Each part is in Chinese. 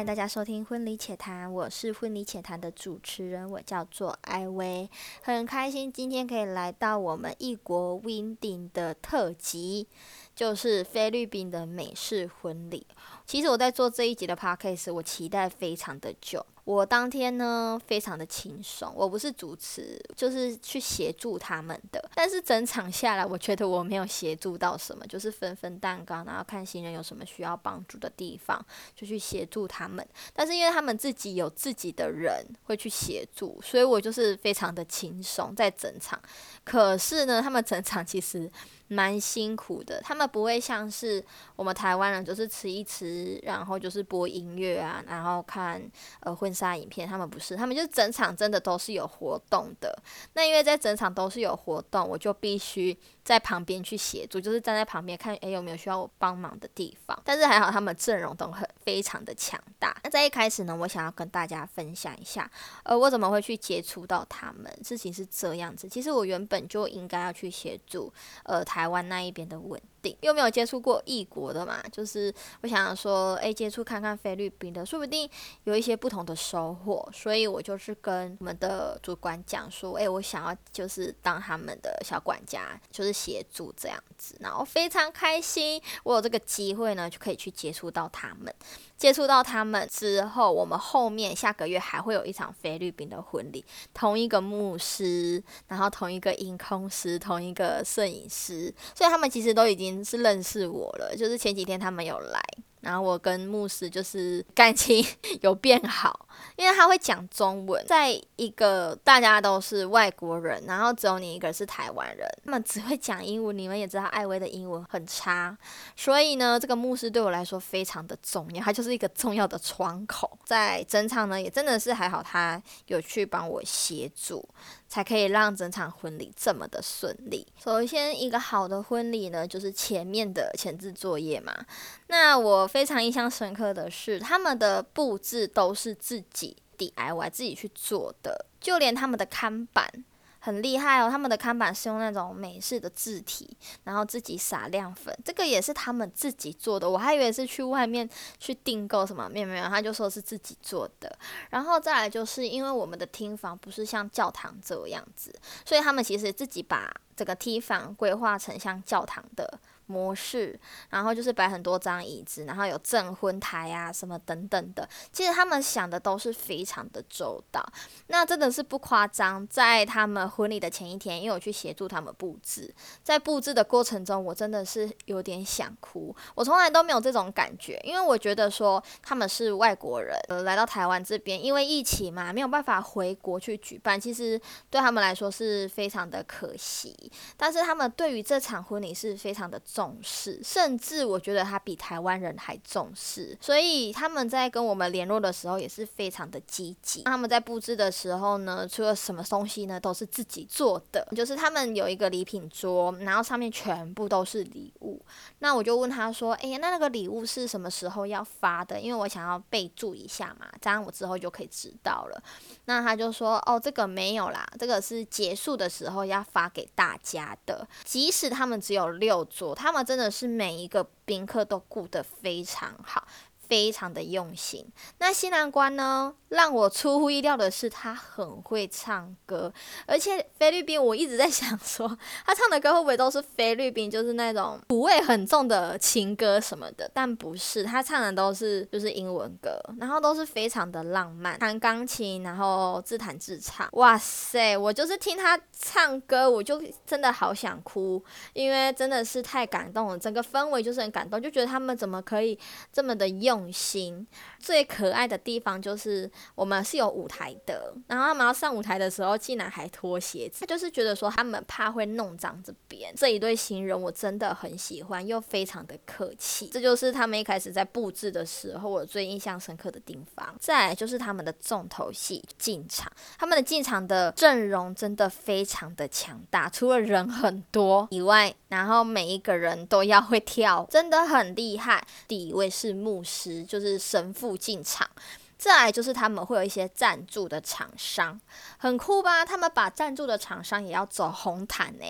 欢迎大家收听《婚礼且谈》，我是《婚礼且谈》的主持人，我叫做艾薇，很开心今天可以来到我们异国 Winding 的特辑，就是菲律宾的美式婚礼。其实我在做这一集的 podcast，我期待非常的久。我当天呢，非常的轻松，我不是主持，就是去协助他们的。但是整场下来，我觉得我没有协助到什么，就是分分蛋糕，然后看新人有什么需要帮助的地方，就去协助他们。但是因为他们自己有自己的人会去协助，所以我就是非常的轻松在整场。可是呢，他们整场其实。蛮辛苦的，他们不会像是我们台湾人，就是吃一吃，然后就是播音乐啊，然后看呃婚纱影片。他们不是，他们就是整场真的都是有活动的。那因为在整场都是有活动，我就必须。在旁边去协助，就是站在旁边看，诶有没有需要我帮忙的地方。但是还好，他们阵容都很非常的强大。那在一开始呢，我想要跟大家分享一下，呃，我怎么会去接触到他们？事情是这样子，其实我原本就应该要去协助，呃，台湾那一边的稳又没有接触过异国的嘛，就是我想说，诶，接触看看菲律宾的，说不定有一些不同的收获。所以我就是跟我们的主管讲说，诶，我想要就是当他们的小管家，就是。协助这样子，然后非常开心，我有这个机会呢，就可以去接触到他们。接触到他们之后，我们后面下个月还会有一场菲律宾的婚礼，同一个牧师，然后同一个音控师，同一个摄影师，所以他们其实都已经是认识我了。就是前几天他们有来。然后我跟牧师就是 感情 有变好，因为他会讲中文，在一个大家都是外国人，然后只有你一个是台湾人，他们只会讲英文。你们也知道艾薇的英文很差，所以呢，这个牧师对我来说非常的重要，他就是一个重要的窗口。在整场呢，也真的是还好，他有去帮我协助。才可以让整场婚礼这么的顺利。首先，一个好的婚礼呢，就是前面的前置作业嘛。那我非常印象深刻的是，他们的布置都是自己 DIY 自己去做的，就连他们的看板。很厉害哦！他们的看板是用那种美式的字体，然后自己撒亮粉，这个也是他们自己做的。我还以为是去外面去订购什么，没有没有，他就说是自己做的。然后再来就是因为我们的厅房不是像教堂这样子，所以他们其实自己把这个梯房规划成像教堂的。模式，然后就是摆很多张椅子，然后有证婚台啊什么等等的。其实他们想的都是非常的周到，那真的是不夸张。在他们婚礼的前一天，因为我去协助他们布置，在布置的过程中，我真的是有点想哭。我从来都没有这种感觉，因为我觉得说他们是外国人，呃，来到台湾这边，因为疫情嘛，没有办法回国去举办，其实对他们来说是非常的可惜。但是他们对于这场婚礼是非常的重。重视，甚至我觉得他比台湾人还重视，所以他们在跟我们联络的时候也是非常的积极。他们在布置的时候呢，除了什么东西呢，都是自己做的，就是他们有一个礼品桌，然后上面全部都是礼物。那我就问他说：“哎呀，那那个礼物是什么时候要发的？因为我想要备注一下嘛，这样我之后就可以知道了。”那他就说：“哦，这个没有啦，这个是结束的时候要发给大家的。即使他们只有六桌，他。”他们真的是每一个宾客都顾得非常好。非常的用心。那新郎官呢？让我出乎意料的是，他很会唱歌，而且菲律宾，我一直在想说，他唱的歌会不会都是菲律宾，就是那种苦味很重的情歌什么的？但不是，他唱的都是就是英文歌，然后都是非常的浪漫，弹钢琴，然后自弹自唱。哇塞，我就是听他唱歌，我就真的好想哭，因为真的是太感动了，整个氛围就是很感动，就觉得他们怎么可以这么的用。用心。最可爱的地方就是我们是有舞台的，然后他们要上舞台的时候，竟然还脱鞋子，他就是觉得说他们怕会弄脏这边。这一对新人我真的很喜欢，又非常的客气，这就是他们一开始在布置的时候我最印象深刻的地方。再来就是他们的重头戏进场，他们的进场的阵容真的非常的强大，除了人很多以外，然后每一个人都要会跳，真的很厉害。第一位是牧师，就是神父。进场，再来就是他们会有一些赞助的厂商，很酷吧？他们把赞助的厂商也要走红毯呢。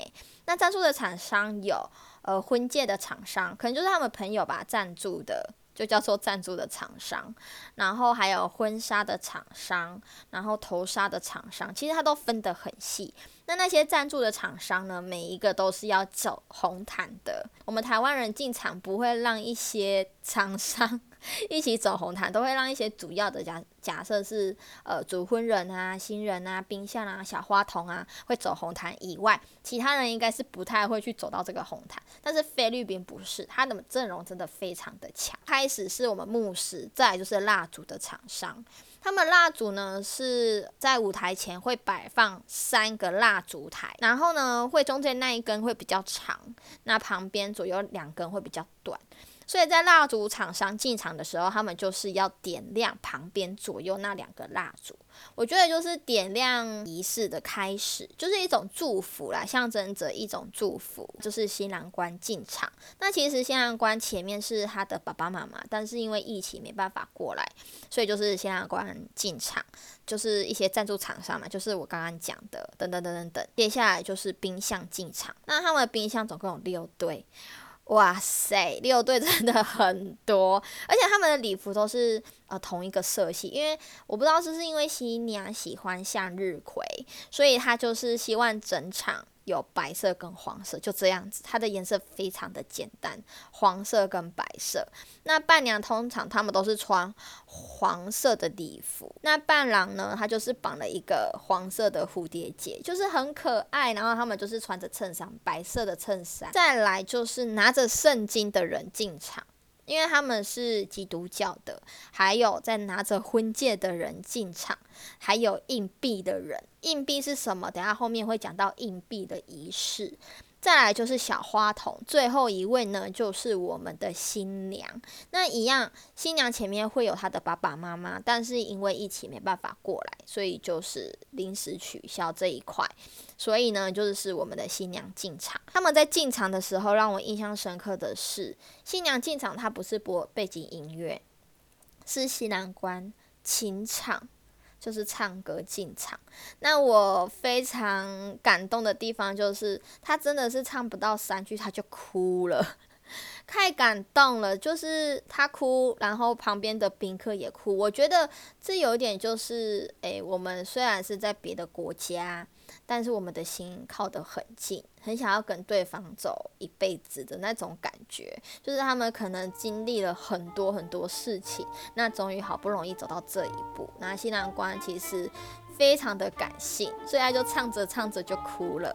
那赞助的厂商有呃婚戒的厂商，可能就是他们朋友吧赞助的。就叫做赞助的厂商，然后还有婚纱的厂商，然后头纱的厂商，其实它都分得很细。那那些赞助的厂商呢，每一个都是要走红毯的。我们台湾人进场不会让一些厂商一起走红毯，都会让一些主要的假假设是呃主婚人啊、新人啊、冰箱啊、小花童啊会走红毯以外，其他人应该是不太会去走到这个红毯。但是菲律宾不是，他的阵容真的非常的强。开始是我们牧师，再就是蜡烛的厂商。他们蜡烛呢是在舞台前会摆放三个蜡烛台，然后呢会中间那一根会比较长，那旁边左右两根会比较短。所以在蜡烛厂商进场的时候，他们就是要点亮旁边左右那两个蜡烛。我觉得就是点亮仪式的开始，就是一种祝福啦，象征着一种祝福。就是新郎官进场，那其实新郎官前面是他的爸爸妈妈，但是因为疫情没办法过来，所以就是新郎官进场，就是一些赞助厂商嘛，就是我刚刚讲的等等等等等。接下来就是冰箱进场，那他们的冰箱总共有六对。哇塞，六队真的很多，而且他们的礼服都是呃同一个色系，因为我不知道是不是因为新娘喜欢向日葵，所以他就是希望整场。有白色跟黄色，就这样子，它的颜色非常的简单，黄色跟白色。那伴娘通常他们都是穿黄色的礼服，那伴郎呢，他就是绑了一个黄色的蝴蝶结，就是很可爱。然后他们就是穿着衬衫，白色的衬衫。再来就是拿着圣经的人进场。因为他们是基督教的，还有在拿着婚戒的人进场，还有硬币的人。硬币是什么？等下后面会讲到硬币的仪式。再来就是小花童，最后一位呢就是我们的新娘。那一样，新娘前面会有她的爸爸妈妈，但是因为疫情没办法过来，所以就是临时取消这一块。所以呢，就是我们的新娘进场。他们在进场的时候，让我印象深刻的是，新娘进场她不是播背景音乐，是新郎官清唱。就是唱歌进场，那我非常感动的地方就是，他真的是唱不到三句他就哭了，太感动了。就是他哭，然后旁边的宾客也哭。我觉得这有点就是，诶，我们虽然是在别的国家。但是我们的心靠得很近，很想要跟对方走一辈子的那种感觉，就是他们可能经历了很多很多事情，那终于好不容易走到这一步。那新郎官其实非常的感性，所以他就唱着唱着就哭了。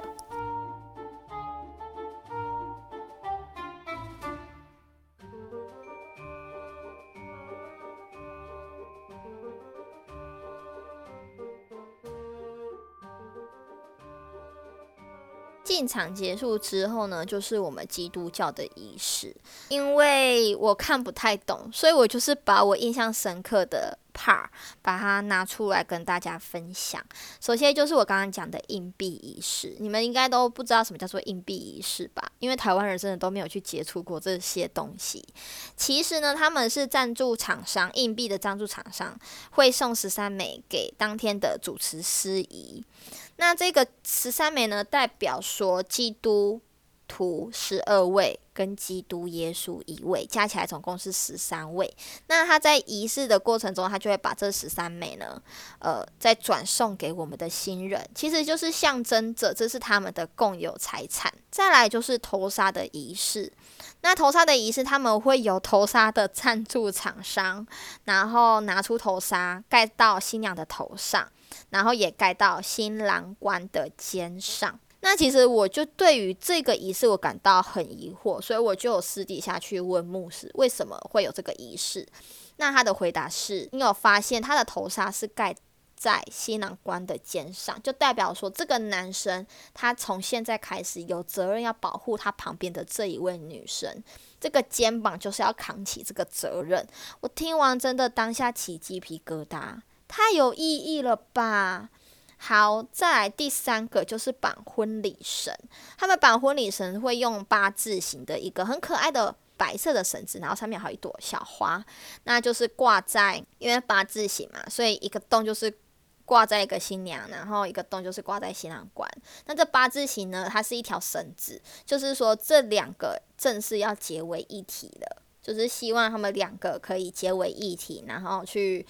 进场结束之后呢，就是我们基督教的仪式。因为我看不太懂，所以我就是把我印象深刻的。怕把它拿出来跟大家分享。首先就是我刚刚讲的硬币仪式，你们应该都不知道什么叫做硬币仪式吧？因为台湾人真的都没有去接触过这些东西。其实呢，他们是赞助厂商，硬币的赞助厂商会送十三枚给当天的主持司仪。那这个十三枚呢，代表说基督。图十二位跟基督耶稣一位，加起来总共是十三位。那他在仪式的过程中，他就会把这十三枚呢，呃，再转送给我们的新人，其实就是象征着这是他们的共有财产。再来就是头纱的仪式，那头纱的仪式，他们会有头纱的赞助厂商，然后拿出头纱盖到新娘的头上，然后也盖到新郎官的肩上。那其实我就对于这个仪式我感到很疑惑，所以我就私底下去问牧师为什么会有这个仪式。那他的回答是：你有发现他的头纱是盖在新郎官的肩上，就代表说这个男生他从现在开始有责任要保护他旁边的这一位女生，这个肩膀就是要扛起这个责任。我听完真的当下起鸡皮疙瘩，太有意义了吧！好，再来第三个就是绑婚礼绳。他们绑婚礼绳会用八字形的一个很可爱的白色的绳子，然后上面还有一朵小花，那就是挂在因为八字形嘛，所以一个洞就是挂在一个新娘，然后一个洞就是挂在新郎官。那这八字形呢，它是一条绳子，就是说这两个正是要结为一体的，就是希望他们两个可以结为一体，然后去。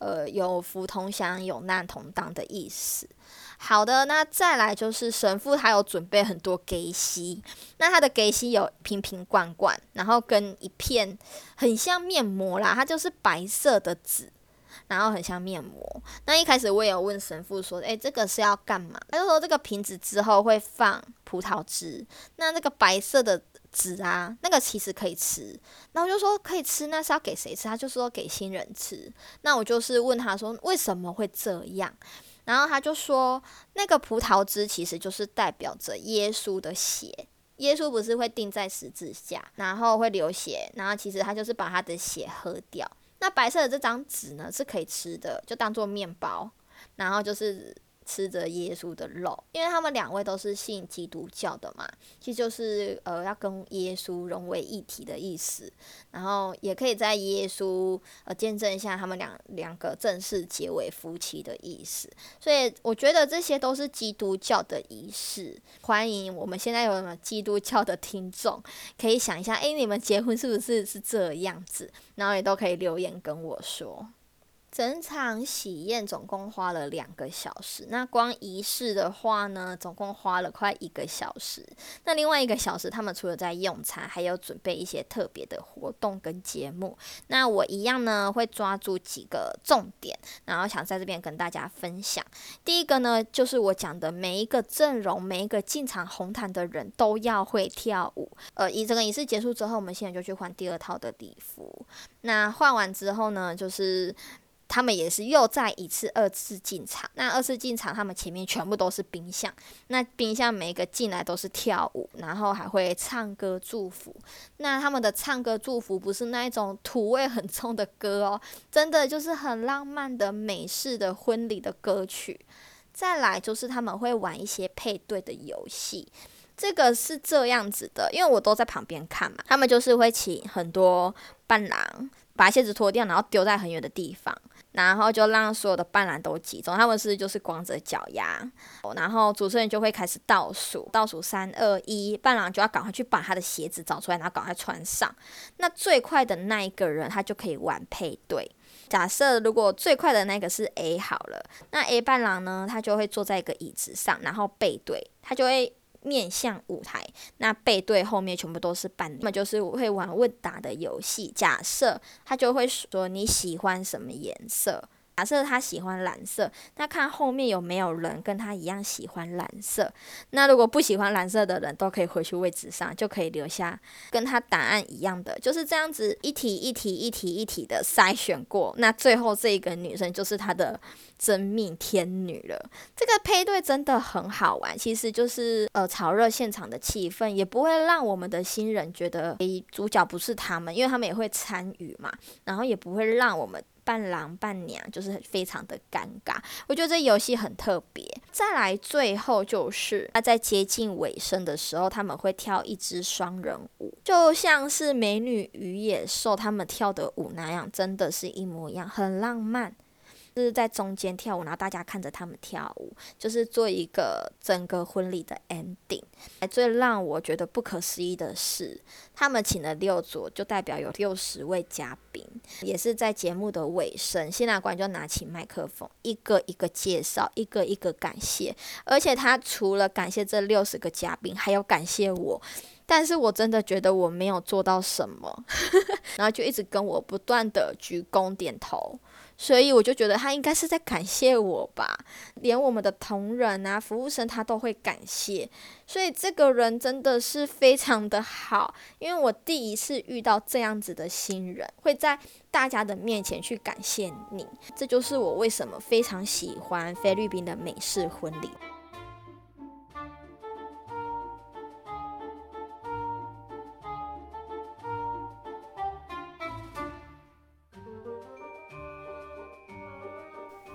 呃，有福同享，有难同当的意思。好的，那再来就是神父，他有准备很多给息。那他的给息有瓶瓶罐罐，然后跟一片很像面膜啦，它就是白色的纸，然后很像面膜。那一开始我也有问神父说，诶，这个是要干嘛？他就说这个瓶子之后会放葡萄汁。那那个白色的。纸啊，那个其实可以吃，那我就说可以吃，那是要给谁吃？他就说给新人吃。那我就是问他说为什么会这样？然后他就说那个葡萄汁其实就是代表着耶稣的血，耶稣不是会钉在十字架，然后会流血，然后其实他就是把他的血喝掉。那白色的这张纸呢是可以吃的，就当做面包，然后就是。吃着耶稣的肉，因为他们两位都是信基督教的嘛，其实就是呃要跟耶稣融为一体的意思，然后也可以在耶稣呃见证一下他们两两个正式结为夫妻的意思，所以我觉得这些都是基督教的仪式。欢迎我们现在有什么基督教的听众，可以想一下，诶，你们结婚是不是是这样子？然后也都可以留言跟我说。整场喜宴总共花了两个小时，那光仪式的话呢，总共花了快一个小时。那另外一个小时，他们除了在用餐，还有准备一些特别的活动跟节目。那我一样呢，会抓住几个重点，然后想在这边跟大家分享。第一个呢，就是我讲的每一个阵容，每一个进场红毯的人都要会跳舞。呃，以这个仪式结束之后，我们现在就去换第二套的礼服。那换完之后呢，就是。他们也是又再一次二次进场，那二次进场，他们前面全部都是冰箱，那冰箱每一个进来都是跳舞，然后还会唱歌祝福。那他们的唱歌祝福不是那一种土味很重的歌哦，真的就是很浪漫的美式的婚礼的歌曲。再来就是他们会玩一些配对的游戏，这个是这样子的，因为我都在旁边看嘛，他们就是会请很多伴郎把鞋子脱掉，然后丢在很远的地方。然后就让所有的伴郎都集中，他们是就是光着脚丫，然后主持人就会开始倒数，倒数三二一，伴郎就要赶快去把他的鞋子找出来，然后赶快穿上。那最快的那一个人，他就可以玩配对。假设如果最快的那个是 A 好了，那 A 伴郎呢，他就会坐在一个椅子上，然后背对，他就会。面向舞台，那背对后面全部都是伴，那么就是会玩问答的游戏。假设他就会说你喜欢什么颜色。假设他喜欢蓝色，那看后面有没有人跟他一样喜欢蓝色。那如果不喜欢蓝色的人，都可以回去位置上，就可以留下跟他答案一样的，就是这样子一题一题一题一题的筛选过。那最后这一个女生就是他的真命天女了。这个配对真的很好玩，其实就是呃炒热现场的气氛，也不会让我们的新人觉得诶主角不是他们，因为他们也会参与嘛，然后也不会让我们。伴郎伴娘就是非常的尴尬，我觉得这游戏很特别。再来，最后就是他在接近尾声的时候，他们会跳一支双人舞，就像是美女与野兽他们跳的舞那样，真的是一模一样，很浪漫。是在中间跳舞，然后大家看着他们跳舞，就是做一个整个婚礼的 ending。最让我觉得不可思议的是，他们请了六组，就代表有六十位嘉宾。也是在节目的尾声，新郎官就拿起麦克风，一个一个介绍，一个一个感谢。而且他除了感谢这六十个嘉宾，还有感谢我。但是我真的觉得我没有做到什么，然后就一直跟我不断的鞠躬点头。所以我就觉得他应该是在感谢我吧。连我们的同仁啊、服务生他都会感谢，所以这个人真的是非常的好。因为我第一次遇到这样子的新人，会在大家的面前去感谢你，这就是我为什么非常喜欢菲律宾的美式婚礼。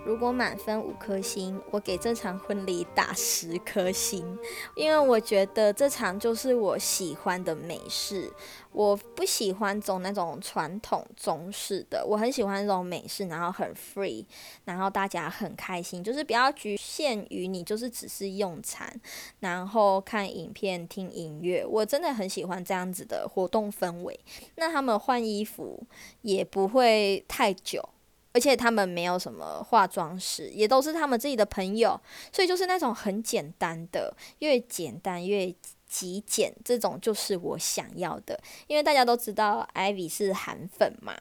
如果满分五颗星，我给这场婚礼打十颗星，因为我觉得这场就是我喜欢的美式。我不喜欢走那种传统中式的，我很喜欢那种美式，然后很 free，然后大家很开心，就是不要局限于你就是只是用餐，然后看影片、听音乐。我真的很喜欢这样子的活动氛围。那他们换衣服也不会太久。而且他们没有什么化妆师，也都是他们自己的朋友，所以就是那种很简单的，越简单越极简，这种就是我想要的。因为大家都知道，Ivy 是韩粉嘛，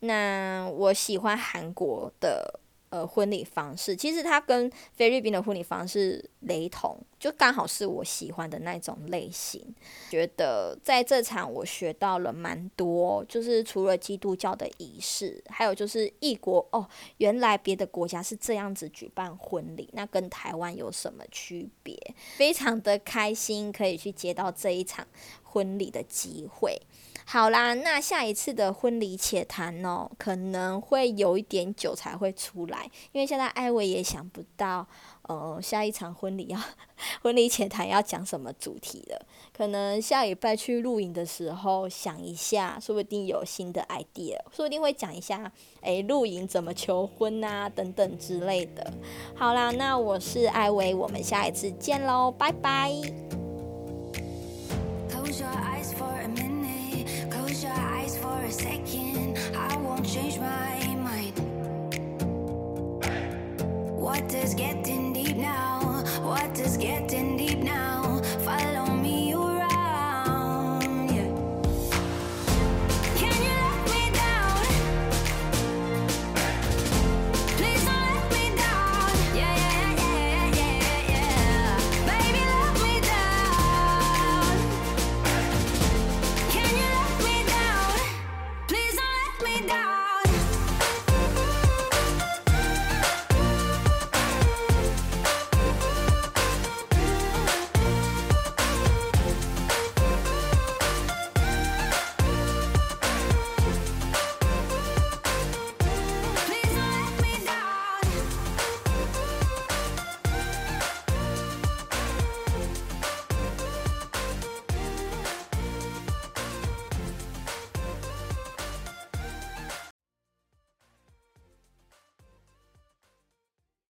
那我喜欢韩国的。呃，婚礼方式其实它跟菲律宾的婚礼方式雷同，就刚好是我喜欢的那种类型。觉得在这场我学到了蛮多，就是除了基督教的仪式，还有就是异国哦，原来别的国家是这样子举办婚礼，那跟台湾有什么区别？非常的开心可以去接到这一场婚礼的机会。好啦，那下一次的婚礼且谈哦，可能会有一点久才会出来，因为现在艾薇也想不到，呃，下一场婚礼要 婚礼前谈要讲什么主题了。可能下礼拜去露营的时候想一下，说不定有新的 idea，说不定会讲一下，诶，露营怎么求婚啊，等等之类的。好啦，那我是艾薇，我们下一次见喽，拜拜。What does getting water's getting